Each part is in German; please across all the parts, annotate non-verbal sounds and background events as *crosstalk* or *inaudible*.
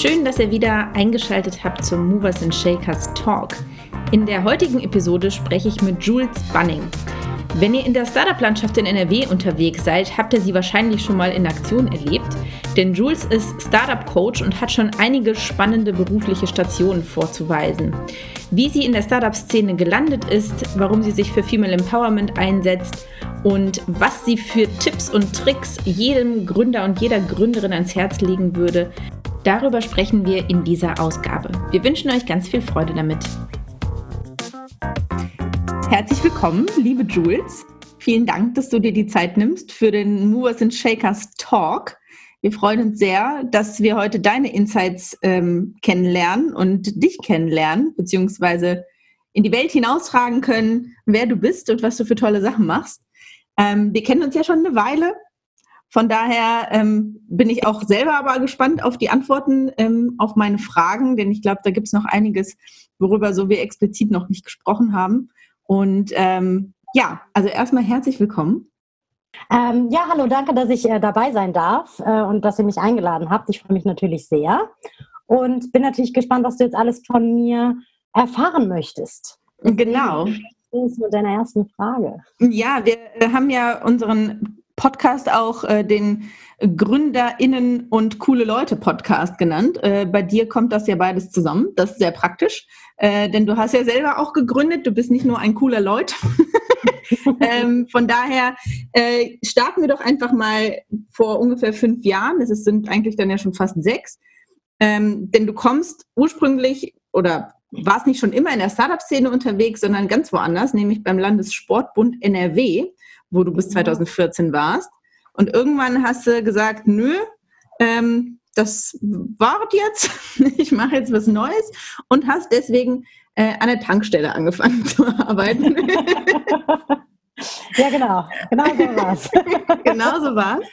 Schön, dass ihr wieder eingeschaltet habt zum Movers and Shakers Talk. In der heutigen Episode spreche ich mit Jules Bunning. Wenn ihr in der Startup-Landschaft in NRW unterwegs seid, habt ihr sie wahrscheinlich schon mal in Aktion erlebt. Denn Jules ist Startup-Coach und hat schon einige spannende berufliche Stationen vorzuweisen. Wie sie in der Startup-Szene gelandet ist, warum sie sich für Female Empowerment einsetzt und was sie für Tipps und Tricks jedem Gründer und jeder Gründerin ans Herz legen würde, darüber sprechen wir in dieser Ausgabe. Wir wünschen euch ganz viel Freude damit. Herzlich willkommen, liebe Jules. Vielen Dank, dass du dir die Zeit nimmst für den Movers and Shakers Talk. Wir freuen uns sehr, dass wir heute deine Insights ähm, kennenlernen und dich kennenlernen, beziehungsweise in die Welt hinaustragen können, wer du bist und was du für tolle Sachen machst. Ähm, wir kennen uns ja schon eine Weile. Von daher ähm, bin ich auch selber aber gespannt auf die Antworten ähm, auf meine Fragen, denn ich glaube, da gibt es noch einiges, worüber so wir explizit noch nicht gesprochen haben. Und ähm, ja, also erstmal herzlich willkommen. Ähm, ja, hallo, danke, dass ich äh, dabei sein darf äh, und dass ihr mich eingeladen habt. Ich freue mich natürlich sehr und bin natürlich gespannt, was du jetzt alles von mir erfahren möchtest. Genau. Mit deiner ersten Frage. Ja, wir äh, haben ja unseren Podcast auch äh, den GründerInnen und coole Leute Podcast genannt. Äh, bei dir kommt das ja beides zusammen. Das ist sehr praktisch, äh, denn du hast ja selber auch gegründet. Du bist nicht nur ein cooler Leut. *laughs* ähm, von daher äh, starten wir doch einfach mal vor ungefähr fünf Jahren. Es sind eigentlich dann ja schon fast sechs. Ähm, denn du kommst ursprünglich oder warst nicht schon immer in der Startup-Szene unterwegs, sondern ganz woanders, nämlich beim Landessportbund NRW wo du bis 2014 mhm. warst. Und irgendwann hast du gesagt, nö, ähm, das war jetzt, *laughs* ich mache jetzt was Neues und hast deswegen äh, an der Tankstelle angefangen *laughs* zu arbeiten. *laughs* ja, genau, genau so war es. genau so war es.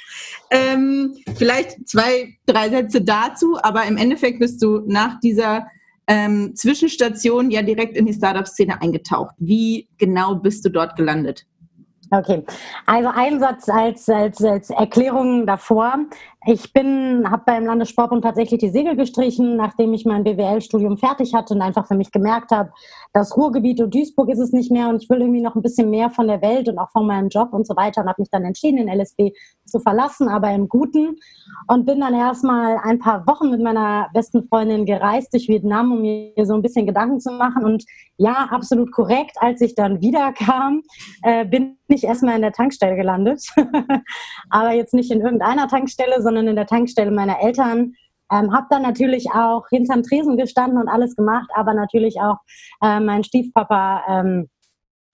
Ähm, vielleicht zwei, drei Sätze dazu, aber im Endeffekt bist du nach dieser ähm, Zwischenstation ja direkt in die Startup-Szene eingetaucht. Wie genau bist du dort gelandet? Okay, also ein Satz als, als, als Erklärung davor. Ich bin, habe beim Landessportbund tatsächlich die Segel gestrichen, nachdem ich mein BWL-Studium fertig hatte und einfach für mich gemerkt habe, das Ruhrgebiet und Duisburg ist es nicht mehr und ich will irgendwie noch ein bisschen mehr von der Welt und auch von meinem Job und so weiter und habe mich dann entschieden, den LSB zu verlassen, aber im Guten. Und bin dann erstmal ein paar Wochen mit meiner besten Freundin gereist durch Vietnam, um mir so ein bisschen Gedanken zu machen. Und ja, absolut korrekt, als ich dann wiederkam, äh, bin ich erstmal in der Tankstelle gelandet, *laughs* aber jetzt nicht in irgendeiner Tankstelle, sondern sondern in der Tankstelle meiner Eltern. Ähm, habe dann natürlich auch hinterm Tresen gestanden und alles gemacht, aber natürlich auch äh, mein Stiefpapa ähm,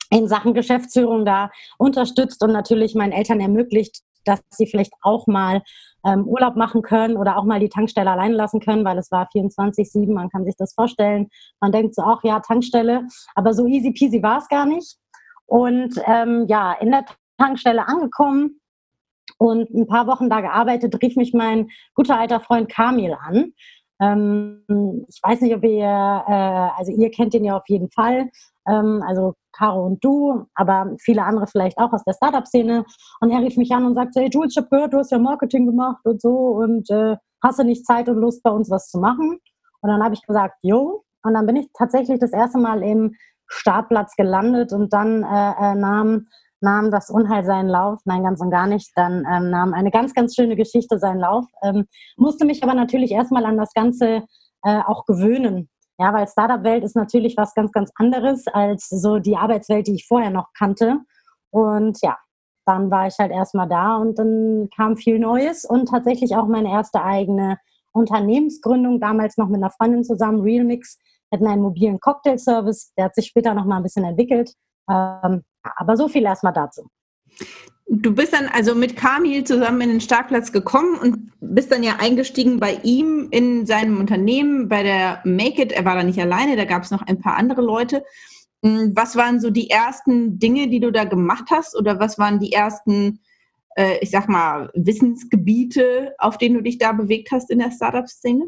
in Sachen Geschäftsführung da unterstützt und natürlich meinen Eltern ermöglicht, dass sie vielleicht auch mal ähm, Urlaub machen können oder auch mal die Tankstelle allein lassen können, weil es war 24-7, man kann sich das vorstellen. Man denkt so auch, ja, Tankstelle, aber so easy peasy war es gar nicht. Und ähm, ja, in der Tankstelle angekommen, und ein paar Wochen da gearbeitet, rief mich mein guter alter Freund Kamil an. Ähm, ich weiß nicht, ob ihr, äh, also ihr kennt ihn ja auf jeden Fall, ähm, also Caro und du, aber viele andere vielleicht auch aus der Startup-Szene. Und er rief mich an und sagte, hey Jules, ich habe gehört, du hast ja Marketing gemacht und so und äh, hast du nicht Zeit und Lust, bei uns was zu machen? Und dann habe ich gesagt, jo. Und dann bin ich tatsächlich das erste Mal im Startplatz gelandet und dann äh, äh, nahm nahm das Unheil seinen Lauf, nein, ganz und gar nicht. Dann ähm, nahm eine ganz, ganz schöne Geschichte seinen Lauf. Ähm, musste mich aber natürlich erstmal an das Ganze äh, auch gewöhnen. Ja, weil Startup-Welt ist natürlich was ganz, ganz anderes als so die Arbeitswelt, die ich vorher noch kannte. Und ja, dann war ich halt erstmal da und dann kam viel Neues und tatsächlich auch meine erste eigene Unternehmensgründung, damals noch mit einer Freundin zusammen, Realmix, hatten einen mobilen Cocktail-Service, der hat sich später noch mal ein bisschen entwickelt. Ähm, aber so viel erstmal dazu. Du bist dann also mit Kamil zusammen in den Startplatz gekommen und bist dann ja eingestiegen bei ihm in seinem Unternehmen, bei der Make It. Er war da nicht alleine, da gab es noch ein paar andere Leute. Hm, was waren so die ersten Dinge, die du da gemacht hast? Oder was waren die ersten, äh, ich sag mal, Wissensgebiete, auf denen du dich da bewegt hast in der Startup-Szene?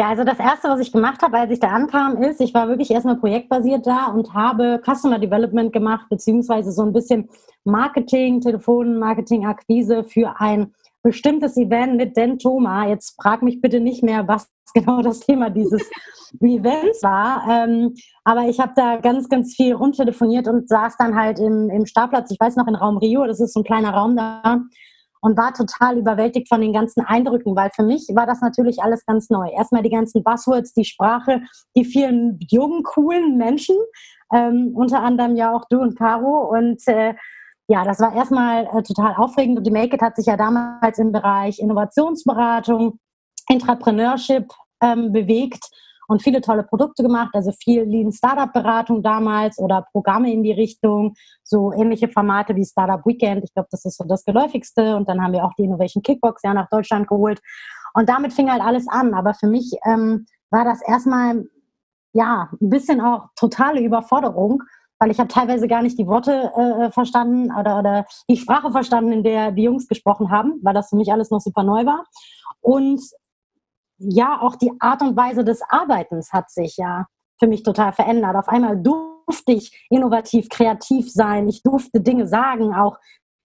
Ja, also das Erste, was ich gemacht habe, als ich da ankam, ist, ich war wirklich erstmal projektbasiert da und habe Customer Development gemacht, beziehungsweise so ein bisschen Marketing, Telefon, Marketing, Akquise für ein bestimmtes Event mit Den Thoma. Jetzt frag mich bitte nicht mehr, was *laughs* genau das Thema dieses *laughs* Events war. Ähm, aber ich habe da ganz, ganz viel rumtelefoniert und saß dann halt im, im Startplatz, ich weiß noch, in Raum Rio, das ist so ein kleiner Raum da, und war total überwältigt von den ganzen Eindrücken, weil für mich war das natürlich alles ganz neu. Erstmal die ganzen Buzzwords, die Sprache, die vielen jungen, coolen Menschen, ähm, unter anderem ja auch du und Caro. Und äh, ja, das war erstmal äh, total aufregend und die Make It hat sich ja damals im Bereich Innovationsberatung, Entrepreneurship ähm, bewegt und viele tolle Produkte gemacht, also viel Lean Startup Beratung damals oder Programme in die Richtung, so ähnliche Formate wie Startup Weekend. Ich glaube, das ist so das geläufigste und dann haben wir auch die Innovation Kickbox ja nach Deutschland geholt und damit fing halt alles an. Aber für mich ähm, war das erstmal ja ein bisschen auch totale Überforderung weil ich habe teilweise gar nicht die Worte äh, verstanden oder, oder die Sprache verstanden, in der die Jungs gesprochen haben, weil das für mich alles noch super neu war. Und ja, auch die Art und Weise des Arbeitens hat sich ja für mich total verändert. Auf einmal durfte ich innovativ, kreativ sein. Ich durfte Dinge sagen, auch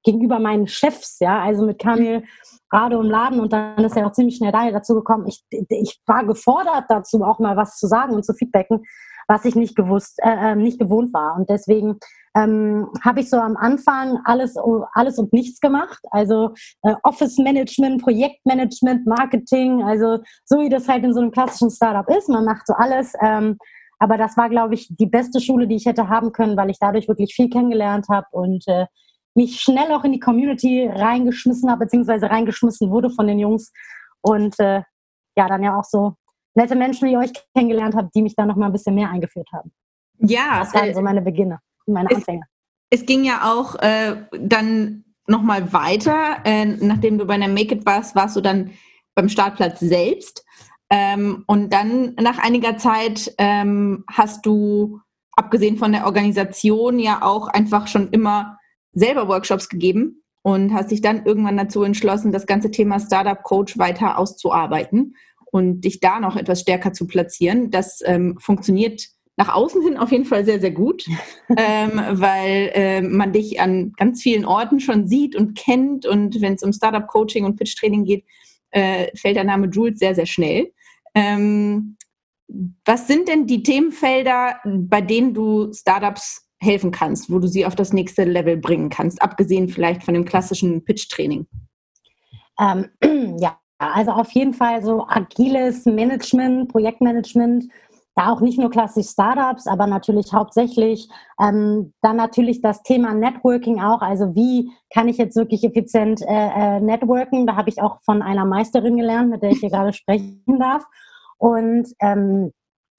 gegenüber meinen Chefs, ja, also mit Kamil gerade im Laden und dann ist er auch ziemlich schnell dazu gekommen. Ich, ich war gefordert dazu, auch mal was zu sagen und zu feedbacken, was ich nicht gewusst, äh, äh nicht gewohnt war. Und deswegen ähm, habe ich so am Anfang alles, alles und nichts gemacht. Also äh, Office Management, Projektmanagement, Marketing, also so wie das halt in so einem klassischen Startup ist. Man macht so alles. Ähm, aber das war, glaube ich, die beste Schule, die ich hätte haben können, weil ich dadurch wirklich viel kennengelernt habe und äh, mich schnell auch in die Community reingeschmissen habe, beziehungsweise reingeschmissen wurde von den Jungs. Und äh, ja, dann ja auch so nette Menschen wie euch kennengelernt habe, die mich da noch mal ein bisschen mehr eingeführt haben. Ja. Das waren äh, so meine Beginne meine Anfänge. Es, es ging ja auch äh, dann nochmal weiter. Äh, nachdem du bei der Make It warst, warst du dann beim Startplatz selbst. Ähm, und dann nach einiger Zeit ähm, hast du, abgesehen von der Organisation, ja auch einfach schon immer selber Workshops gegeben und hast dich dann irgendwann dazu entschlossen, das ganze Thema Startup Coach weiter auszuarbeiten und dich da noch etwas stärker zu platzieren. Das ähm, funktioniert nach außen hin auf jeden Fall sehr, sehr gut, *laughs* ähm, weil äh, man dich an ganz vielen Orten schon sieht und kennt. Und wenn es um Startup-Coaching und Pitch-Training geht, äh, fällt der Name Jules sehr, sehr schnell. Ähm, was sind denn die Themenfelder, bei denen du Startups helfen kannst, wo du sie auf das nächste Level bringen kannst, abgesehen vielleicht von dem klassischen Pitch-Training? Ähm, *clears throat* ja, also auf jeden Fall so agiles Management, Projektmanagement, da auch nicht nur klassisch Startups, aber natürlich hauptsächlich ähm, dann natürlich das Thema Networking auch. Also wie kann ich jetzt wirklich effizient äh, äh, networken? Da habe ich auch von einer Meisterin gelernt, mit der ich hier gerade *laughs* sprechen darf. Und ähm,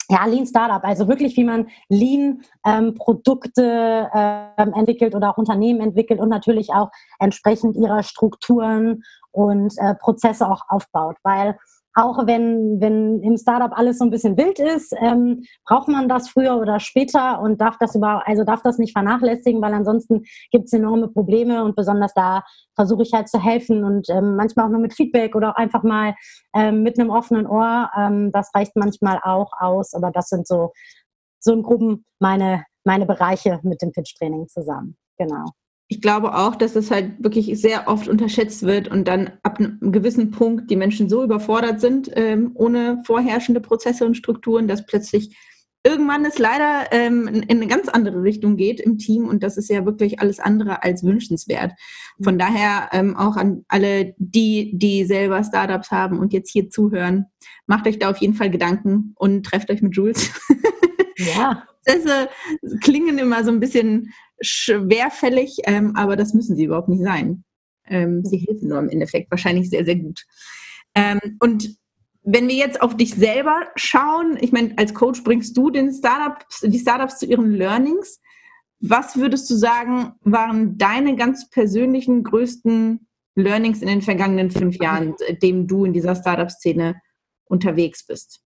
ja, Lean Startup, also wirklich, wie man Lean ähm, Produkte ähm, entwickelt oder auch Unternehmen entwickelt und natürlich auch entsprechend ihrer Strukturen und äh, Prozesse auch aufbaut, weil auch wenn, wenn im Startup alles so ein bisschen wild ist, ähm, braucht man das früher oder später und darf das über, also darf das nicht vernachlässigen, weil ansonsten gibt es enorme Probleme und besonders da versuche ich halt zu helfen und ähm, manchmal auch nur mit Feedback oder auch einfach mal ähm, mit einem offenen Ohr. Ähm, das reicht manchmal auch aus, aber das sind so, so in Gruppen meine, meine Bereiche mit dem Pitch-Training zusammen. Genau ich glaube auch, dass es halt wirklich sehr oft unterschätzt wird und dann ab einem gewissen Punkt die Menschen so überfordert sind, ähm, ohne vorherrschende Prozesse und Strukturen, dass plötzlich irgendwann es leider ähm, in, eine ganz andere Richtung geht im Team und das ist ja wirklich alles andere als wünschenswert. Von mhm. daher ähm, auch an alle die, die selber Startups haben und jetzt hier zuhören, macht euch da auf jeden Fall Gedanken und trefft euch mit Jules. Ja. *laughs* Prozesse klingen immer so ein bisschen schwerfällig, ähm, aber das müssen sie überhaupt nicht sein. Ähm, sie helfen nur im Endeffekt wahrscheinlich sehr, sehr gut. Ähm, und wenn wir jetzt auf dich selber schauen, ich meine, als Coach bringst du den Startups, die Startups zu ihren Learnings. Was würdest du sagen, waren deine ganz persönlichen größten Learnings in den vergangenen fünf Jahren, seitdem du in dieser Startup-Szene unterwegs bist?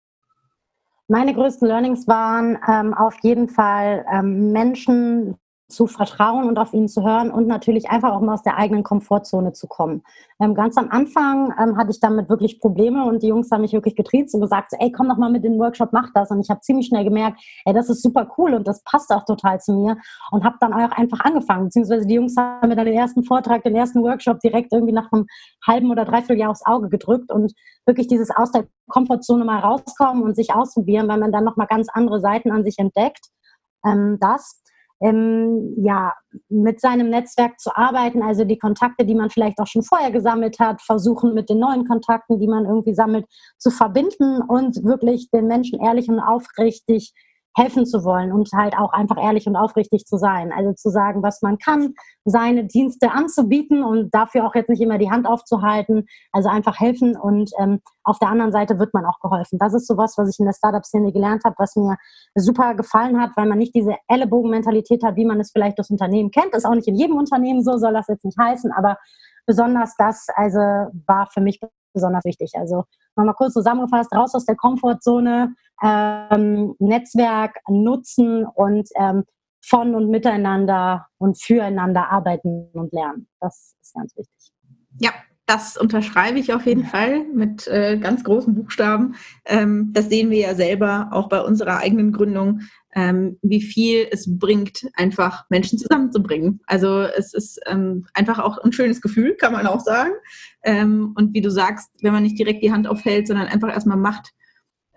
Meine größten Learnings waren ähm, auf jeden Fall ähm, Menschen zu vertrauen und auf ihn zu hören und natürlich einfach auch mal aus der eigenen Komfortzone zu kommen. Ähm, ganz am Anfang ähm, hatte ich damit wirklich Probleme und die Jungs haben mich wirklich getriezt und gesagt, ey, komm doch mal mit in den Workshop, mach das. Und ich habe ziemlich schnell gemerkt, ey, das ist super cool und das passt auch total zu mir und habe dann auch einfach angefangen. Beziehungsweise die Jungs haben mir dann den ersten Vortrag, den ersten Workshop direkt irgendwie nach einem halben oder dreiviertel Jahr aufs Auge gedrückt und wirklich dieses aus der Komfortzone mal rauskommen und sich ausprobieren, weil man dann nochmal ganz andere Seiten an sich entdeckt. Ähm, das ähm, ja, mit seinem Netzwerk zu arbeiten, also die Kontakte, die man vielleicht auch schon vorher gesammelt hat, versuchen mit den neuen Kontakten, die man irgendwie sammelt, zu verbinden und wirklich den Menschen ehrlich und aufrichtig helfen zu wollen und halt auch einfach ehrlich und aufrichtig zu sein. Also zu sagen, was man kann, seine Dienste anzubieten und dafür auch jetzt nicht immer die Hand aufzuhalten. Also einfach helfen und ähm, auf der anderen Seite wird man auch geholfen. Das ist sowas, was ich in der Startup-Szene gelernt habe, was mir super gefallen hat, weil man nicht diese Ellenbogenmentalität hat, wie man es vielleicht das Unternehmen kennt. Ist auch nicht in jedem Unternehmen so, soll das jetzt nicht heißen, aber besonders das also war für mich besonders wichtig. Also nochmal kurz zusammengefasst, raus aus der Komfortzone, ähm, Netzwerk nutzen und ähm, von und miteinander und füreinander arbeiten und lernen. Das ist ganz wichtig. Ja, das unterschreibe ich auf jeden Fall mit äh, ganz großen Buchstaben. Ähm, das sehen wir ja selber auch bei unserer eigenen Gründung, ähm, wie viel es bringt, einfach Menschen zusammenzubringen. Also es ist ähm, einfach auch ein schönes Gefühl, kann man auch sagen. Ähm, und wie du sagst, wenn man nicht direkt die Hand aufhält, sondern einfach erstmal macht,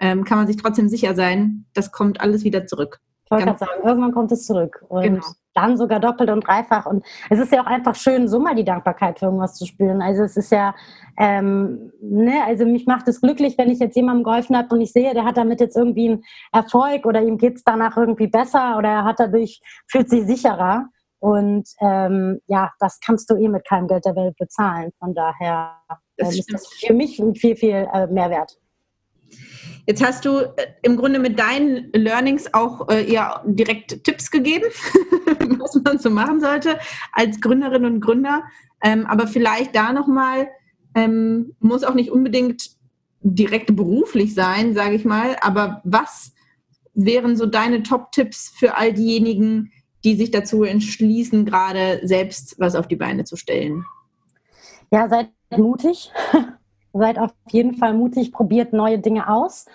ähm, kann man sich trotzdem sicher sein, das kommt alles wieder zurück. Ich wollte gerade sagen, irgendwann kommt es zurück. Und genau. dann sogar doppelt und dreifach. Und es ist ja auch einfach schön, so mal die Dankbarkeit für irgendwas zu spüren. Also es ist ja, ähm, ne, also mich macht es glücklich, wenn ich jetzt jemandem geholfen habe und ich sehe, der hat damit jetzt irgendwie einen Erfolg oder ihm geht es danach irgendwie besser oder er hat dadurch, fühlt sich sicherer. Und ähm, ja, das kannst du eh mit keinem Geld der Welt bezahlen. Von daher äh, ist das für mich viel, viel äh, Mehrwert. Jetzt hast du äh, im Grunde mit deinen Learnings auch äh, ja direkt Tipps gegeben, *laughs* was man so machen sollte als Gründerin und Gründer. Ähm, aber vielleicht da nochmal, ähm, muss auch nicht unbedingt direkt beruflich sein, sage ich mal. Aber was wären so deine Top-Tipps für all diejenigen, die sich dazu entschließen, gerade selbst was auf die Beine zu stellen? Ja, seid mutig. *laughs* Seid auf jeden Fall mutig, probiert neue Dinge aus.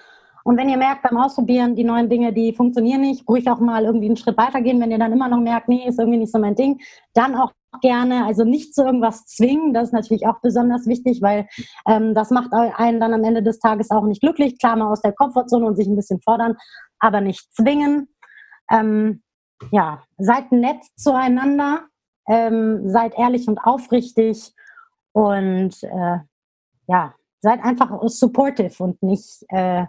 Und wenn ihr merkt beim Ausprobieren, die neuen Dinge, die funktionieren nicht, ruhig auch mal irgendwie einen Schritt weitergehen. Wenn ihr dann immer noch merkt, nee, ist irgendwie nicht so mein Ding, dann auch gerne, also nicht zu irgendwas zwingen. Das ist natürlich auch besonders wichtig, weil ähm, das macht einen dann am Ende des Tages auch nicht glücklich. Klar, mal aus der Komfortzone und sich ein bisschen fordern, aber nicht zwingen. Ähm, ja, seid nett zueinander, ähm, seid ehrlich und aufrichtig und äh, ja, seid einfach supportive und nicht, äh,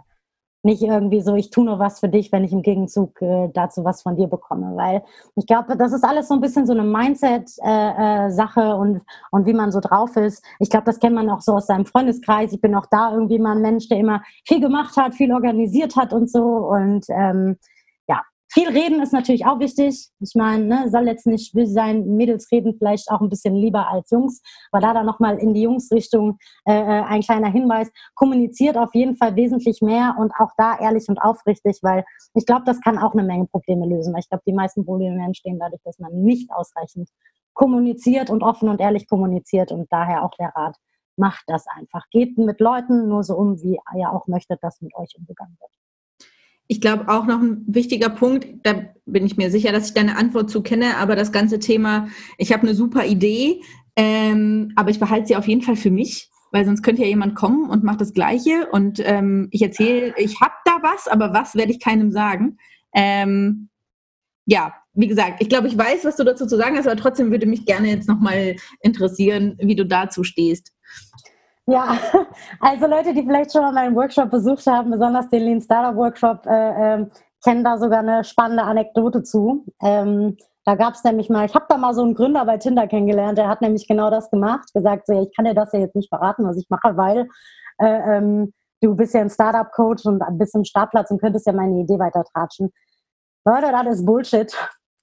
nicht irgendwie so, ich tue nur was für dich, wenn ich im Gegenzug äh, dazu was von dir bekomme. Weil ich glaube, das ist alles so ein bisschen so eine Mindset-Sache äh, äh und, und wie man so drauf ist. Ich glaube, das kennt man auch so aus seinem Freundeskreis. Ich bin auch da irgendwie mal ein Mensch, der immer viel gemacht hat, viel organisiert hat und so. Und ähm, viel reden ist natürlich auch wichtig. Ich meine, ne, soll jetzt nicht will sein, Mädels reden vielleicht auch ein bisschen lieber als Jungs, aber da dann nochmal in die Jungsrichtung äh, äh, ein kleiner Hinweis. Kommuniziert auf jeden Fall wesentlich mehr und auch da ehrlich und aufrichtig, weil ich glaube, das kann auch eine Menge Probleme lösen, weil ich glaube, die meisten Probleme entstehen dadurch, dass man nicht ausreichend kommuniziert und offen und ehrlich kommuniziert und daher auch der Rat, macht das einfach. Geht mit Leuten nur so um, wie ihr auch möchtet, dass mit euch umgegangen wird. Ich glaube auch noch ein wichtiger Punkt, da bin ich mir sicher, dass ich deine Antwort zu kenne, aber das ganze Thema, ich habe eine super Idee, ähm, aber ich behalte sie auf jeden Fall für mich, weil sonst könnte ja jemand kommen und macht das Gleiche und ähm, ich erzähle, ich habe da was, aber was werde ich keinem sagen. Ähm, ja, wie gesagt, ich glaube, ich weiß, was du dazu zu sagen hast, aber trotzdem würde mich gerne jetzt nochmal interessieren, wie du dazu stehst. Ja, *laughs* also Leute, die vielleicht schon mal meinen Workshop besucht haben, besonders den Lean Startup Workshop, äh, äh, kennen da sogar eine spannende Anekdote zu. Ähm, da gab es nämlich mal, ich habe da mal so einen Gründer bei Tinder kennengelernt, der hat nämlich genau das gemacht, gesagt, so, ich kann dir das ja jetzt nicht verraten, was ich mache, weil äh, ähm, du bist ja ein Startup-Coach und bist im Startplatz und könntest ja meine Idee weiter tratschen. Leute, das ist Bullshit.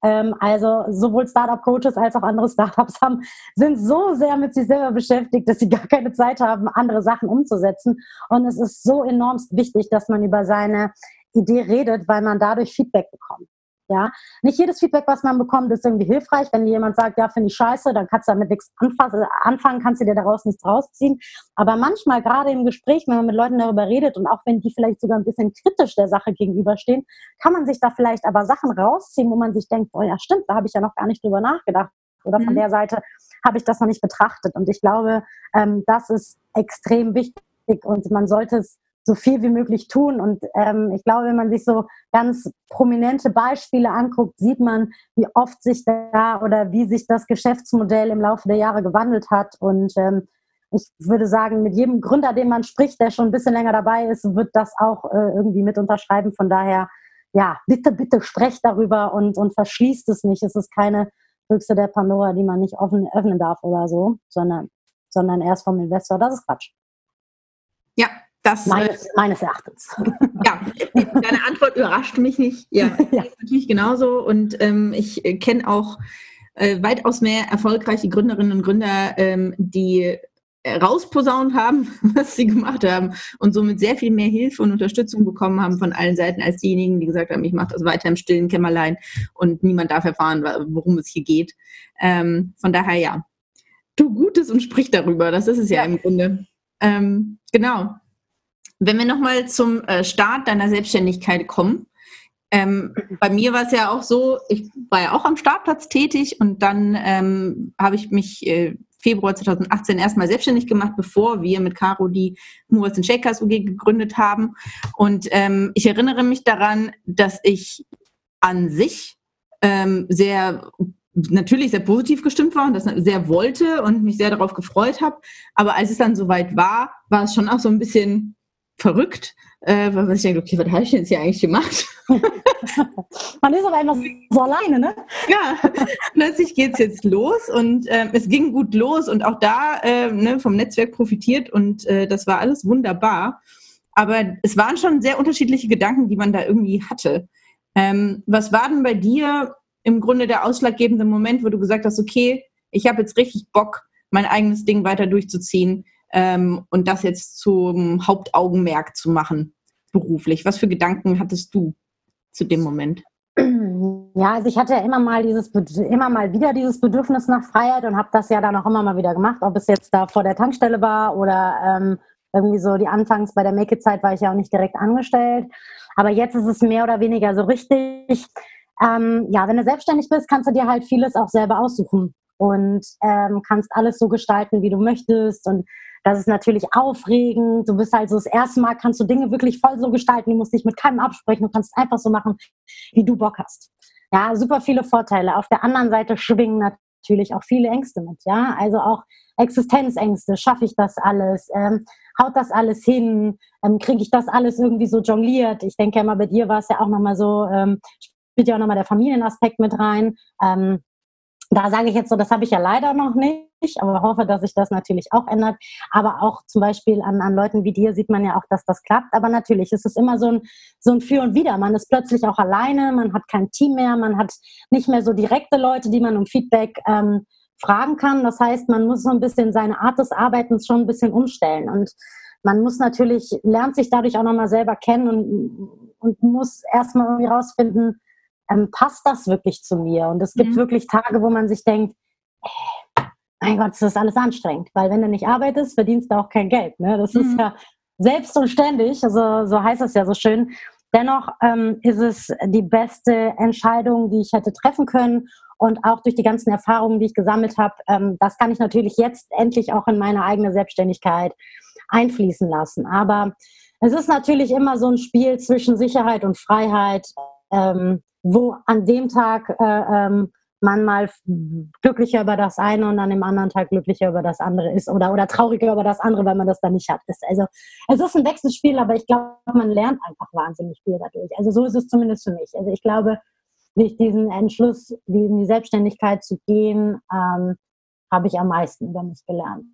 Ähm, also sowohl Startup-Coaches als auch andere Startups haben, sind so sehr mit sich selber beschäftigt, dass sie gar keine Zeit haben, andere Sachen umzusetzen. Und es ist so enorm wichtig, dass man über seine Idee redet, weil man dadurch Feedback bekommt. Ja, nicht jedes Feedback, was man bekommt, ist irgendwie hilfreich. Wenn jemand sagt, ja, finde ich scheiße, dann kannst du damit nichts anfangen, kannst du dir daraus nichts rausziehen. Aber manchmal, gerade im Gespräch, wenn man mit Leuten darüber redet und auch wenn die vielleicht sogar ein bisschen kritisch der Sache gegenüberstehen, kann man sich da vielleicht aber Sachen rausziehen, wo man sich denkt, oh ja, stimmt, da habe ich ja noch gar nicht drüber nachgedacht. Oder von mhm. der Seite habe ich das noch nicht betrachtet. Und ich glaube, ähm, das ist extrem wichtig und man sollte es so viel wie möglich tun. Und ähm, ich glaube, wenn man sich so ganz prominente Beispiele anguckt, sieht man, wie oft sich da oder wie sich das Geschäftsmodell im Laufe der Jahre gewandelt hat. Und ähm, ich würde sagen, mit jedem Gründer, den man spricht, der schon ein bisschen länger dabei ist, wird das auch äh, irgendwie mit unterschreiben. Von daher, ja, bitte, bitte sprecht darüber und, und verschließt es nicht. Es ist keine Büchse der Pandora, die man nicht offen öffnen darf oder so, sondern, sondern erst vom Investor. Das ist Quatsch. Ja, das, äh, meines, meines, Erachtens. Ja, deine Antwort überrascht mich nicht. Ja, *laughs* ja. ist natürlich genauso. Und ähm, ich äh, kenne auch äh, weitaus mehr erfolgreiche Gründerinnen und Gründer, ähm, die äh, rausposaunt haben, *laughs* was sie gemacht haben und somit sehr viel mehr Hilfe und Unterstützung bekommen haben von allen Seiten als diejenigen, die gesagt haben, ich mache das weiter im stillen Kämmerlein und niemand darf erfahren, worum es hier geht. Ähm, von daher ja, tu Gutes und sprich darüber. Das ist es ja, ja. im Grunde. Ähm, genau. Wenn wir nochmal zum äh, Start deiner Selbstständigkeit kommen, ähm, bei mir war es ja auch so, ich war ja auch am Startplatz tätig und dann ähm, habe ich mich äh, Februar 2018 erstmal selbstständig gemacht, bevor wir mit Caro die Movers and Shakers UG gegründet haben. Und ähm, ich erinnere mich daran, dass ich an sich ähm, sehr natürlich sehr positiv gestimmt war und das sehr wollte und mich sehr darauf gefreut habe. Aber als es dann soweit war, war es schon auch so ein bisschen verrückt, äh, weil ich denke, okay, was habe ich denn jetzt hier eigentlich gemacht? *laughs* Man ist aber einfach so alleine, ne? Ja, *laughs* plötzlich geht es jetzt los und äh, es ging gut los und auch da äh, ne, vom Netzwerk profitiert und äh, das war alles wunderbar. Aber es waren schon sehr unterschiedliche Gedanken, die man da irgendwie hatte. Ähm, was war denn bei dir im Grunde der ausschlaggebende Moment, wo du gesagt hast, okay, ich habe jetzt richtig Bock, mein eigenes Ding weiter durchzuziehen? Ähm, und das jetzt zum Hauptaugenmerk zu machen, beruflich. Was für Gedanken hattest du zu dem Moment? Ja, also ich hatte ja immer mal dieses immer mal wieder dieses Bedürfnis nach Freiheit und habe das ja dann auch immer mal wieder gemacht, ob es jetzt da vor der Tankstelle war oder ähm, irgendwie so die Anfangs bei der Make-It-Zeit war ich ja auch nicht direkt angestellt. Aber jetzt ist es mehr oder weniger so richtig. Ähm, ja, wenn du selbstständig bist, kannst du dir halt vieles auch selber aussuchen und ähm, kannst alles so gestalten, wie du möchtest und das ist natürlich aufregend. Du bist halt so das erste Mal, kannst du Dinge wirklich voll so gestalten. Du musst dich mit keinem absprechen. Du kannst es einfach so machen, wie du Bock hast. Ja, super viele Vorteile. Auf der anderen Seite schwingen natürlich auch viele Ängste mit. Ja, also auch Existenzängste. Schaffe ich das alles? Ähm, haut das alles hin? Ähm, Kriege ich das alles irgendwie so jongliert? Ich denke immer, bei dir war es ja auch nochmal so, ähm, spielt ja auch nochmal der Familienaspekt mit rein. Ähm, da sage ich jetzt so, das habe ich ja leider noch nicht, aber hoffe, dass sich das natürlich auch ändert. Aber auch zum Beispiel an, an Leuten wie dir sieht man ja auch, dass das klappt. Aber natürlich ist es immer so ein, so ein Für und Wider. Man ist plötzlich auch alleine, man hat kein Team mehr, man hat nicht mehr so direkte Leute, die man um Feedback ähm, fragen kann. Das heißt, man muss so ein bisschen seine Art des Arbeitens schon ein bisschen umstellen. Und man muss natürlich, lernt sich dadurch auch nochmal selber kennen und, und muss erstmal irgendwie rausfinden, ähm, passt das wirklich zu mir? Und es gibt mhm. wirklich Tage, wo man sich denkt, mein Gott, das ist alles anstrengend, weil wenn du nicht arbeitest, verdienst du auch kein Geld. Ne? Das mhm. ist ja selbst und ständig, also so heißt es ja so schön. Dennoch ähm, ist es die beste Entscheidung, die ich hätte treffen können. Und auch durch die ganzen Erfahrungen, die ich gesammelt habe, ähm, das kann ich natürlich jetzt endlich auch in meine eigene Selbstständigkeit einfließen lassen. Aber es ist natürlich immer so ein Spiel zwischen Sicherheit und Freiheit. Ähm, wo an dem Tag äh, ähm, man mal glücklicher über das eine und an dem anderen Tag glücklicher über das andere ist oder, oder trauriger über das andere, weil man das dann nicht hat. Das, also es ist ein Wechselspiel, aber ich glaube, man lernt einfach wahnsinnig viel dadurch. Also so ist es zumindest für mich. Also ich glaube, durch diesen Entschluss, in die Selbstständigkeit zu gehen, ähm, habe ich am meisten über mich gelernt.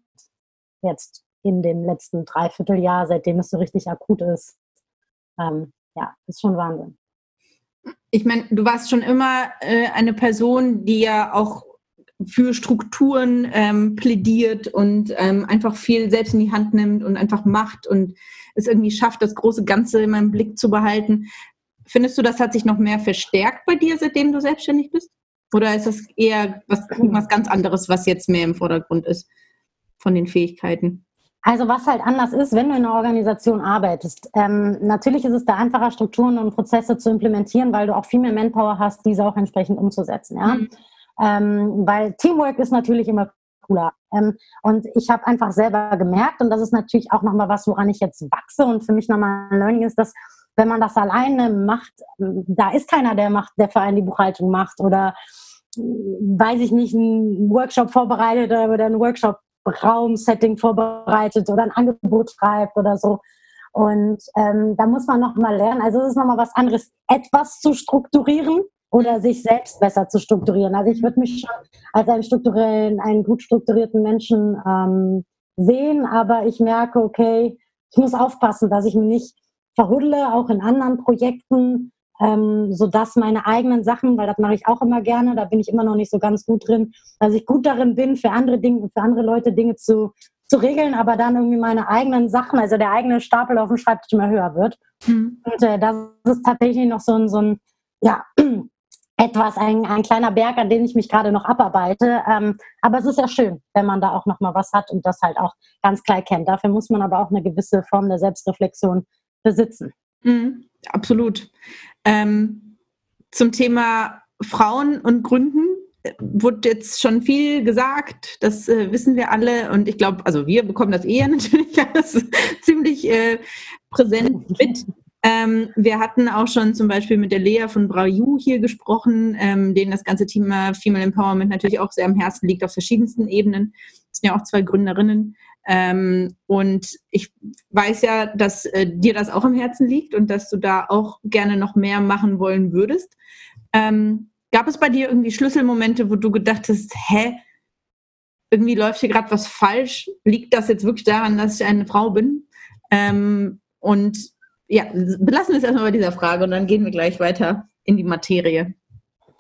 Jetzt in dem letzten Dreivierteljahr, seitdem es so richtig akut ist. Ähm, ja, ist schon Wahnsinn ich meine, du warst schon immer äh, eine Person, die ja auch für Strukturen ähm, plädiert und ähm, einfach viel selbst in die Hand nimmt und einfach macht und es irgendwie schafft, das große Ganze in meinem Blick zu behalten. findest du, das hat sich noch mehr verstärkt bei dir, seitdem du selbstständig bist? Oder ist das eher was, was ganz anderes, was jetzt mehr im Vordergrund ist von den Fähigkeiten? Also was halt anders ist, wenn du in einer Organisation arbeitest. Ähm, natürlich ist es da einfacher, Strukturen und Prozesse zu implementieren, weil du auch viel mehr Manpower hast, diese auch entsprechend umzusetzen. Ja? Mhm. Ähm, weil Teamwork ist natürlich immer cooler. Ähm, und ich habe einfach selber gemerkt, und das ist natürlich auch nochmal was, woran ich jetzt wachse und für mich nochmal ein Learning ist, dass wenn man das alleine macht, da ist keiner, der macht, der für einen die Buchhaltung macht oder weiß ich nicht, einen Workshop vorbereitet oder einen Workshop Raumsetting vorbereitet oder ein Angebot schreibt oder so. Und ähm, da muss man nochmal lernen. Also es ist nochmal was anderes, etwas zu strukturieren oder sich selbst besser zu strukturieren. Also ich würde mich schon als einen strukturellen, einen gut strukturierten Menschen ähm, sehen, aber ich merke, okay, ich muss aufpassen, dass ich mich nicht verhuddle, auch in anderen Projekten, ähm, sodass meine eigenen Sachen, weil das mache ich auch immer gerne, da bin ich immer noch nicht so ganz gut drin, dass ich gut darin bin, für andere Dinge, für andere Leute Dinge zu, zu regeln, aber dann irgendwie meine eigenen Sachen, also der eigene Stapel auf dem Schreibtisch immer höher wird. Mhm. Und äh, das ist tatsächlich noch so ein, so ein ja, *clears throat* etwas, ein, ein kleiner Berg, an dem ich mich gerade noch abarbeite. Ähm, aber es ist ja schön, wenn man da auch noch mal was hat und das halt auch ganz klar kennt. Dafür muss man aber auch eine gewisse Form der Selbstreflexion besitzen. Mhm, absolut. Ähm, zum Thema Frauen und Gründen äh, wurde jetzt schon viel gesagt, das äh, wissen wir alle und ich glaube, also wir bekommen das eher *laughs* natürlich alles ziemlich äh, präsent mit. Ähm, wir hatten auch schon zum Beispiel mit der Lea von Braju hier gesprochen, ähm, denen das ganze Thema Female Empowerment natürlich auch sehr am Herzen liegt auf verschiedensten Ebenen. Das sind ja auch zwei Gründerinnen. Ähm, und ich weiß ja, dass äh, dir das auch am Herzen liegt und dass du da auch gerne noch mehr machen wollen würdest. Ähm, gab es bei dir irgendwie Schlüsselmomente, wo du gedacht hast, hä, irgendwie läuft hier gerade was falsch? Liegt das jetzt wirklich daran, dass ich eine Frau bin? Ähm, und ja, belassen wir es erstmal bei dieser Frage und dann gehen wir gleich weiter in die Materie.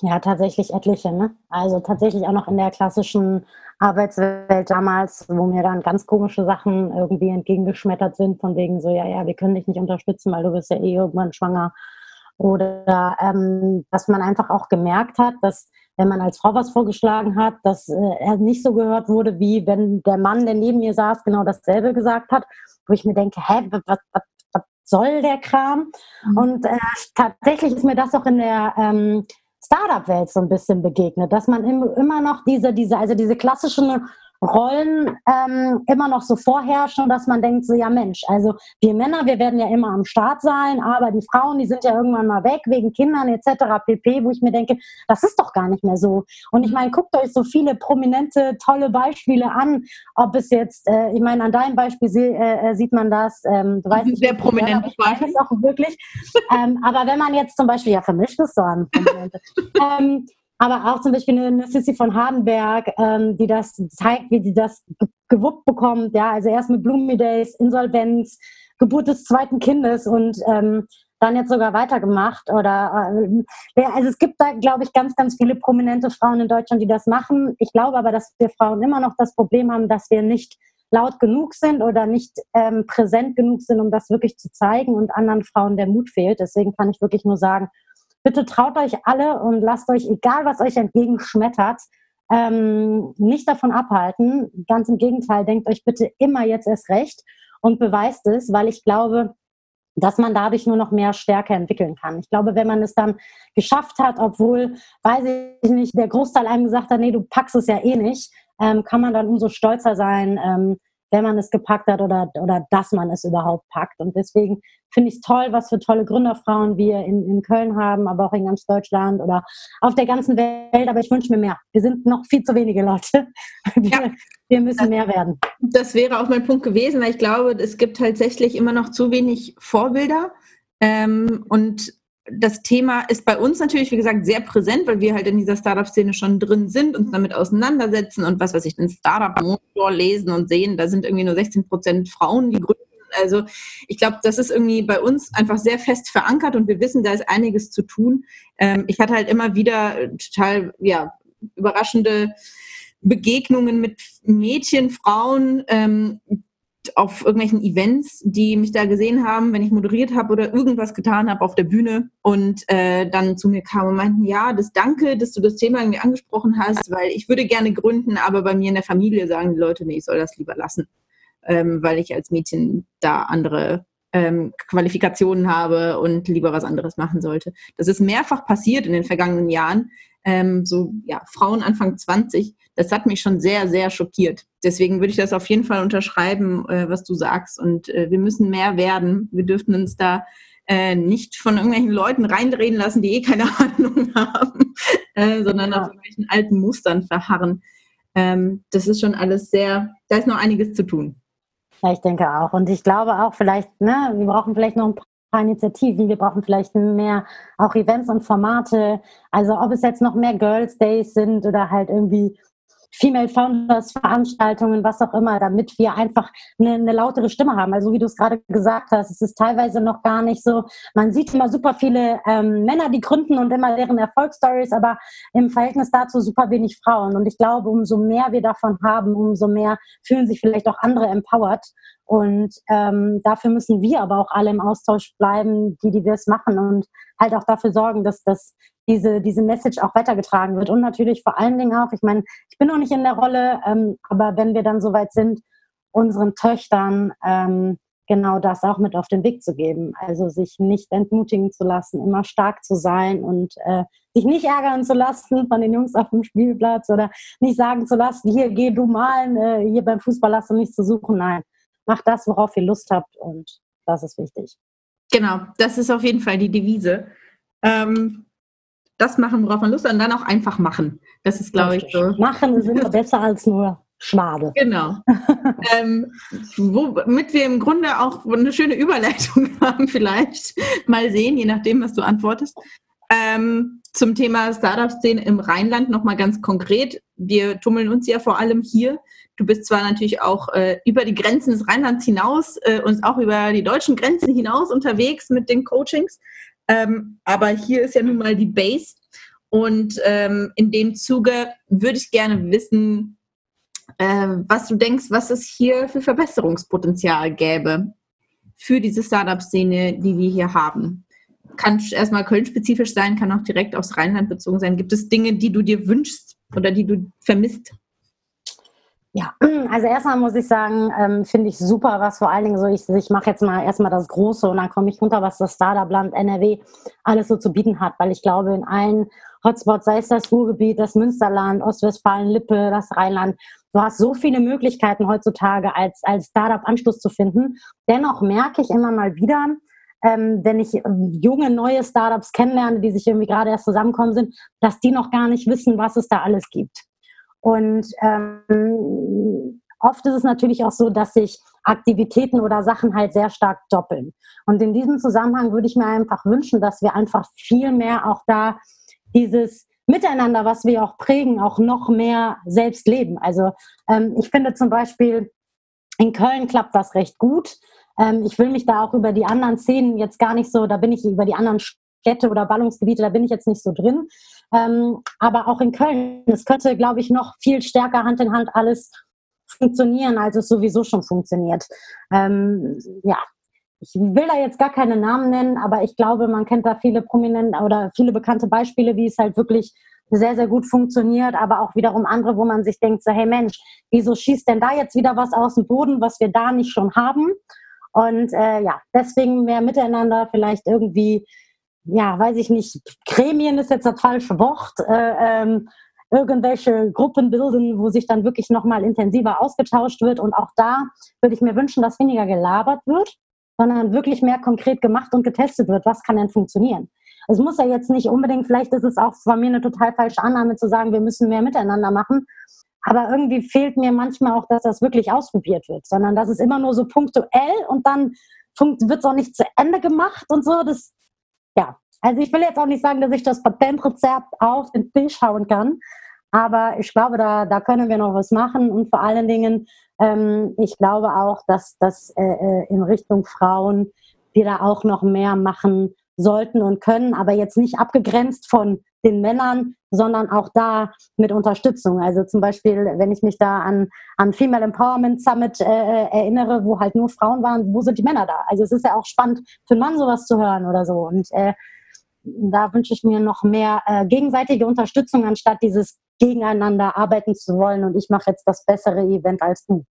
Ja, tatsächlich etliche. Ne? Also tatsächlich auch noch in der klassischen Arbeitswelt damals, wo mir dann ganz komische Sachen irgendwie entgegengeschmettert sind, von wegen so, ja, ja, wir können dich nicht unterstützen, weil du bist ja eh irgendwann schwanger. Oder ähm, dass man einfach auch gemerkt hat, dass wenn man als Frau was vorgeschlagen hat, dass äh, er nicht so gehört wurde, wie wenn der Mann, der neben mir saß, genau dasselbe gesagt hat, wo ich mir denke, hä, was, was, was soll der Kram? Mhm. Und äh, tatsächlich ist mir das auch in der ähm, Startup-Welt so ein bisschen begegnet, dass man immer noch diese, diese, also diese klassischen Rollen ähm, immer noch so vorherrschen, dass man denkt, so ja Mensch, also wir Männer, wir werden ja immer am Start sein, aber die Frauen, die sind ja irgendwann mal weg wegen Kindern etc. pp, wo ich mir denke, das ist doch gar nicht mehr so. Und ich meine, guckt euch so viele prominente, tolle Beispiele an, ob es jetzt, äh, ich meine, an deinem Beispiel äh, äh, sieht man das, ähm, du weißt nicht, sehr prominent, ich weiß es auch wirklich. ähm, aber wenn man jetzt zum Beispiel, ja, vermischt es so an, *laughs* ähm, aber auch zum Beispiel eine Sissy von Hardenberg, ähm, die das zeigt, wie sie das gewuppt bekommt. Ja, also erst mit Bloomy Days, Insolvenz, Geburt des zweiten Kindes und ähm, dann jetzt sogar weitergemacht. Oder äh, also es gibt da, glaube ich, ganz, ganz viele prominente Frauen in Deutschland, die das machen. Ich glaube aber, dass wir Frauen immer noch das Problem haben, dass wir nicht laut genug sind oder nicht ähm, präsent genug sind, um das wirklich zu zeigen und anderen Frauen der Mut fehlt. Deswegen kann ich wirklich nur sagen, Bitte traut euch alle und lasst euch, egal was euch entgegenschmettert, ähm, nicht davon abhalten. Ganz im Gegenteil, denkt euch bitte immer jetzt erst recht und beweist es, weil ich glaube, dass man dadurch nur noch mehr Stärke entwickeln kann. Ich glaube, wenn man es dann geschafft hat, obwohl, weiß ich nicht, der Großteil einem gesagt hat, nee, du packst es ja eh nicht, ähm, kann man dann umso stolzer sein, ähm, wenn man es gepackt hat oder, oder dass man es überhaupt packt. Und deswegen finde ich es toll, was für tolle Gründerfrauen wir in, in Köln haben, aber auch in ganz Deutschland oder auf der ganzen Welt. Aber ich wünsche mir mehr. Wir sind noch viel zu wenige Leute. *laughs* Wir, ja. wir müssen mehr werden. Das wäre auch mein Punkt gewesen, weil ich glaube, es gibt tatsächlich immer noch zu wenig Vorbilder. Ähm, und das Thema ist bei uns natürlich, wie gesagt, sehr präsent, weil wir halt in dieser Startup-Szene schon drin sind, uns damit auseinandersetzen und was weiß ich, den Startup-Motor lesen und sehen, da sind irgendwie nur 16 Prozent Frauen, die gründen. Also ich glaube, das ist irgendwie bei uns einfach sehr fest verankert und wir wissen, da ist einiges zu tun. Ähm, ich hatte halt immer wieder total, ja, überraschende Begegnungen mit Mädchen, Frauen, ähm, auf irgendwelchen Events, die mich da gesehen haben, wenn ich moderiert habe oder irgendwas getan habe auf der Bühne und äh, dann zu mir kamen und meinten, ja, das danke, dass du das Thema irgendwie angesprochen hast, weil ich würde gerne gründen, aber bei mir in der Familie sagen die Leute, nee, ich soll das lieber lassen, ähm, weil ich als Mädchen da andere ähm, Qualifikationen habe und lieber was anderes machen sollte. Das ist mehrfach passiert in den vergangenen Jahren. Ähm, so ja, Frauen Anfang 20, das hat mich schon sehr, sehr schockiert. Deswegen würde ich das auf jeden Fall unterschreiben, äh, was du sagst. Und äh, wir müssen mehr werden. Wir dürfen uns da äh, nicht von irgendwelchen Leuten reinreden lassen, die eh keine *laughs* Ahnung haben, äh, sondern ja. auf irgendwelchen alten Mustern verharren. Ähm, das ist schon alles sehr, da ist noch einiges zu tun. Ja, ich denke auch. Und ich glaube auch vielleicht, ne, wir brauchen vielleicht noch ein paar Initiativen, wir brauchen vielleicht mehr auch Events und Formate. Also ob es jetzt noch mehr Girls Days sind oder halt irgendwie Female Founders Veranstaltungen, was auch immer, damit wir einfach eine, eine lautere Stimme haben. Also wie du es gerade gesagt hast, es ist teilweise noch gar nicht so. Man sieht immer super viele ähm, Männer, die gründen und immer deren Erfolgsstories, aber im Verhältnis dazu super wenig Frauen. Und ich glaube, umso mehr wir davon haben, umso mehr fühlen sich vielleicht auch andere empowered. Und ähm, dafür müssen wir aber auch alle im Austausch bleiben, die, die wir es machen und halt auch dafür sorgen, dass, dass diese, diese Message auch weitergetragen wird. Und natürlich vor allen Dingen auch, ich meine, ich bin noch nicht in der Rolle, ähm, aber wenn wir dann soweit sind, unseren Töchtern ähm, genau das auch mit auf den Weg zu geben. Also sich nicht entmutigen zu lassen, immer stark zu sein und äh, sich nicht ärgern zu lassen von den Jungs auf dem Spielplatz oder nicht sagen zu lassen, hier geh du malen, äh, hier beim Fußball hast du nichts zu suchen. Nein, macht das, worauf ihr Lust habt und das ist wichtig. Genau, das ist auf jeden Fall die Devise. Ähm, das machen, worauf man Lust hat und dann auch einfach machen. Das ist, glaube ich, so. Machen ist immer besser als nur Schwade. Genau. *laughs* ähm, womit wir im Grunde auch eine schöne Überleitung *laughs* haben, vielleicht. Mal sehen, je nachdem, was du antwortest. Ähm, zum Thema Startup-Szene im Rheinland nochmal ganz konkret. Wir tummeln uns ja vor allem hier. Du bist zwar natürlich auch äh, über die Grenzen des Rheinlands hinaus äh, und auch über die deutschen Grenzen hinaus unterwegs mit den Coachings, ähm, aber hier ist ja nun mal die Base. Und ähm, in dem Zuge würde ich gerne wissen, äh, was du denkst, was es hier für Verbesserungspotenzial gäbe für diese Startup-Szene, die wir hier haben. Kann erstmal Köln-spezifisch sein, kann auch direkt aufs Rheinland bezogen sein. Gibt es Dinge, die du dir wünschst oder die du vermisst? Ja, also erstmal muss ich sagen, ähm, finde ich super, was vor allen Dingen so, ich, ich mache jetzt mal erstmal das Große und dann komme ich runter, was das Startup-Land NRW alles so zu bieten hat, weil ich glaube, in allen Hotspots, sei es das Ruhrgebiet, das Münsterland, Ostwestfalen, Lippe, das Rheinland, du hast so viele Möglichkeiten heutzutage als, als Startup Anschluss zu finden. Dennoch merke ich immer mal wieder, ähm, wenn ich ähm, junge, neue Startups kennenlerne, die sich irgendwie gerade erst zusammenkommen sind, dass die noch gar nicht wissen, was es da alles gibt. Und ähm, oft ist es natürlich auch so, dass sich Aktivitäten oder Sachen halt sehr stark doppeln. Und in diesem Zusammenhang würde ich mir einfach wünschen, dass wir einfach viel mehr auch da dieses Miteinander, was wir auch prägen, auch noch mehr selbst leben. Also ähm, ich finde zum Beispiel, in Köln klappt das recht gut. Ähm, ich will mich da auch über die anderen Szenen jetzt gar nicht so, da bin ich über die anderen Städte oder Ballungsgebiete, da bin ich jetzt nicht so drin. Ähm, aber auch in Köln, es könnte, glaube ich, noch viel stärker Hand in Hand alles funktionieren, als es sowieso schon funktioniert. Ähm, ja, ich will da jetzt gar keine Namen nennen, aber ich glaube, man kennt da viele prominente oder viele bekannte Beispiele, wie es halt wirklich sehr, sehr gut funktioniert, aber auch wiederum andere, wo man sich denkt, so, hey Mensch, wieso schießt denn da jetzt wieder was aus dem Boden, was wir da nicht schon haben? Und äh, ja, deswegen mehr miteinander vielleicht irgendwie ja, weiß ich nicht, Gremien ist jetzt das falsche Wort, äh, ähm, irgendwelche Gruppen bilden, wo sich dann wirklich nochmal intensiver ausgetauscht wird. Und auch da würde ich mir wünschen, dass weniger gelabert wird, sondern wirklich mehr konkret gemacht und getestet wird, was kann denn funktionieren. Es muss ja jetzt nicht unbedingt, vielleicht ist es auch von mir eine total falsche Annahme zu sagen, wir müssen mehr miteinander machen. Aber irgendwie fehlt mir manchmal auch, dass das wirklich ausprobiert wird, sondern dass es immer nur so punktuell und dann wird es auch nicht zu Ende gemacht und so. Das, ja, also ich will jetzt auch nicht sagen, dass ich das Patentrezept auf den Tisch hauen kann, aber ich glaube, da, da können wir noch was machen und vor allen Dingen, ähm, ich glaube auch, dass das äh, äh, in Richtung Frauen wir da auch noch mehr machen sollten und können, aber jetzt nicht abgegrenzt von den Männern, sondern auch da mit Unterstützung. Also zum Beispiel, wenn ich mich da an, an Female Empowerment Summit äh, äh, erinnere, wo halt nur Frauen waren, wo sind die Männer da? Also es ist ja auch spannend für einen Mann sowas zu hören oder so. Und äh, da wünsche ich mir noch mehr äh, gegenseitige Unterstützung, anstatt dieses gegeneinander arbeiten zu wollen und ich mache jetzt das bessere Event als du.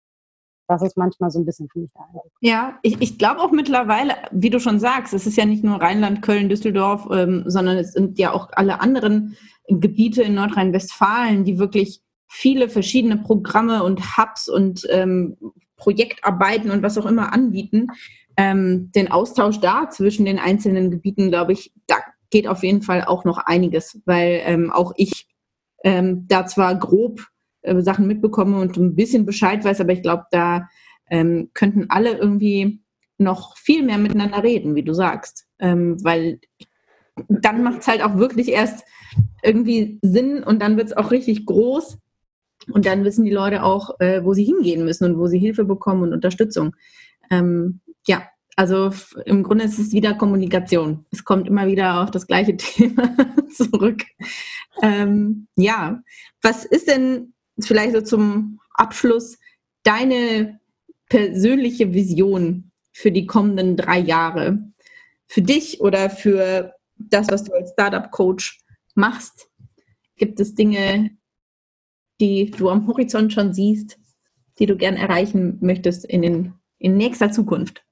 Das ist manchmal so ein bisschen für mich der Eindruck. Ja, ich, ich glaube auch mittlerweile, wie du schon sagst, es ist ja nicht nur Rheinland, Köln, Düsseldorf, ähm, sondern es sind ja auch alle anderen Gebiete in Nordrhein-Westfalen, die wirklich viele verschiedene Programme und Hubs und ähm, Projektarbeiten und was auch immer anbieten. Ähm, den Austausch da zwischen den einzelnen Gebieten, glaube ich, da geht auf jeden Fall auch noch einiges, weil ähm, auch ich ähm, da zwar grob äh, Sachen mitbekomme und ein bisschen Bescheid weiß, aber ich glaube, da ähm, könnten alle irgendwie noch viel mehr miteinander reden, wie du sagst. Ähm, weil dann macht es halt auch wirklich erst irgendwie Sinn und dann wird es auch richtig groß. Und dann wissen die Leute auch, äh, wo sie hingehen müssen und wo sie Hilfe bekommen und Unterstützung. Ähm, ja, also im Grunde ist es wieder Kommunikation. Es kommt immer wieder auf das gleiche *laughs* Thema zurück. Ähm, ja, was ist denn vielleicht so zum Abschluss deine persönliche Vision für die kommenden drei Jahre? Für dich oder für das, was du als Startup-Coach machst? Gibt es Dinge, die du am Horizont schon siehst, die du gern erreichen möchtest in, den, in nächster Zukunft?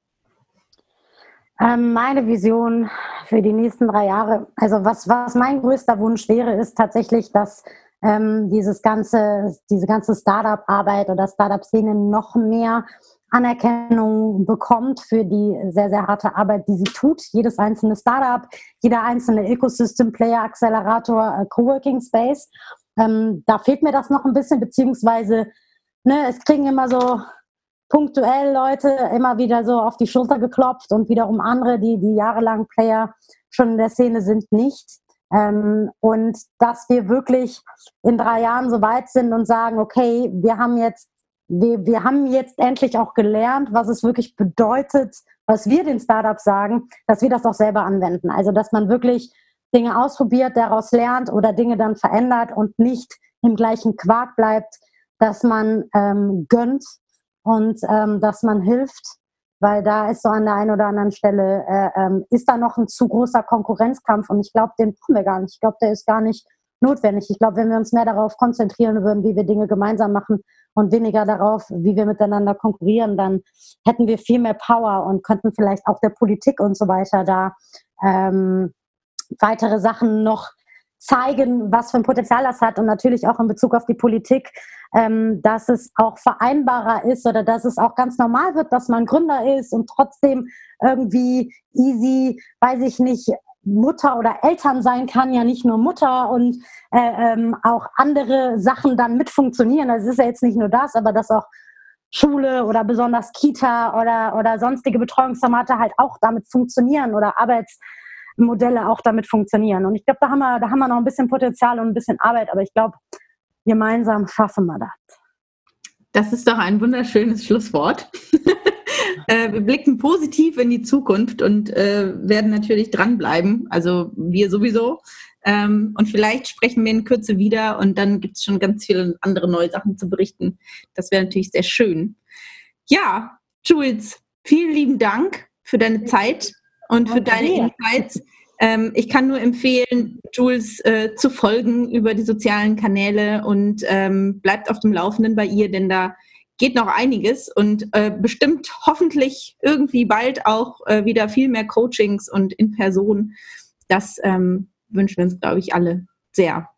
Ähm, meine Vision für die nächsten drei Jahre, also was, was mein größter Wunsch wäre, ist tatsächlich, dass ähm, dieses ganze, diese ganze Startup-Arbeit oder Startup-Szene noch mehr Anerkennung bekommt für die sehr, sehr harte Arbeit, die sie tut. Jedes einzelne Startup, jeder einzelne Ecosystem-Player, Accelerator, äh, Coworking Space. Ähm, da fehlt mir das noch ein bisschen, beziehungsweise ne, es kriegen immer so punktuell Leute immer wieder so auf die Schulter geklopft und wiederum andere, die, die jahrelang Player schon in der Szene sind, nicht. Ähm, und dass wir wirklich in drei Jahren so weit sind und sagen, okay, wir haben jetzt, wir, wir haben jetzt endlich auch gelernt, was es wirklich bedeutet, was wir den Startups sagen, dass wir das auch selber anwenden. Also, dass man wirklich Dinge ausprobiert, daraus lernt oder Dinge dann verändert und nicht im gleichen Quark bleibt, dass man ähm, gönnt, und ähm, dass man hilft, weil da ist so an der einen oder anderen Stelle, äh, ähm, ist da noch ein zu großer Konkurrenzkampf und ich glaube, den brauchen wir gar nicht. Ich glaube, der ist gar nicht notwendig. Ich glaube, wenn wir uns mehr darauf konzentrieren würden, wie wir Dinge gemeinsam machen und weniger darauf, wie wir miteinander konkurrieren, dann hätten wir viel mehr Power und könnten vielleicht auch der Politik und so weiter da ähm, weitere Sachen noch zeigen, was für ein Potenzial das hat und natürlich auch in Bezug auf die Politik, ähm, dass es auch vereinbarer ist oder dass es auch ganz normal wird, dass man Gründer ist und trotzdem irgendwie easy, weiß ich nicht, Mutter oder Eltern sein kann, ja nicht nur Mutter und äh, ähm, auch andere Sachen dann mit funktionieren. Also es ist ja jetzt nicht nur das, aber dass auch Schule oder besonders Kita oder, oder sonstige Betreuungsformate halt auch damit funktionieren oder Arbeits Modelle auch damit funktionieren. Und ich glaube, da haben wir, da haben wir noch ein bisschen Potenzial und ein bisschen Arbeit, aber ich glaube, gemeinsam schaffen wir das. Das ist doch ein wunderschönes Schlusswort. *laughs* äh, wir blicken positiv in die Zukunft und äh, werden natürlich dranbleiben. Also wir sowieso. Ähm, und vielleicht sprechen wir in Kürze wieder und dann gibt es schon ganz viele andere neue Sachen zu berichten. Das wäre natürlich sehr schön. Ja, Jules, vielen lieben Dank für deine Zeit und für deine Insights. Ähm, ich kann nur empfehlen, Jules äh, zu folgen über die sozialen Kanäle und ähm, bleibt auf dem Laufenden bei ihr, denn da geht noch einiges und äh, bestimmt hoffentlich irgendwie bald auch äh, wieder viel mehr Coachings und in Person. Das ähm, wünschen wir uns, glaube ich, alle sehr.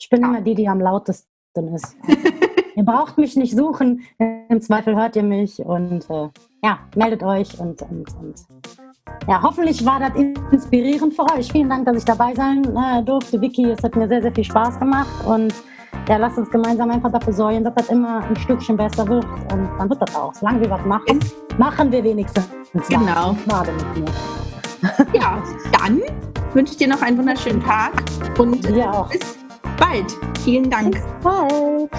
Ich bin ja. immer die, die am lautesten ist. *laughs* ihr braucht mich nicht suchen. Im Zweifel hört ihr mich und äh, ja, meldet euch und, und, und ja, hoffentlich war das inspirierend für euch. Vielen Dank, dass ich dabei sein äh, durfte. Vicky, es hat mir sehr, sehr viel Spaß gemacht und ja, lasst uns gemeinsam einfach dafür sorgen, dass das immer ein Stückchen besser wird und dann wird das auch. Solange wir was machen, machen wir wenigstens. Genau. Schade mit mir. *laughs* Ja, dann wünsche ich dir noch einen wunderschönen Tag und auch. bis bald. Vielen Dank. Bis bald.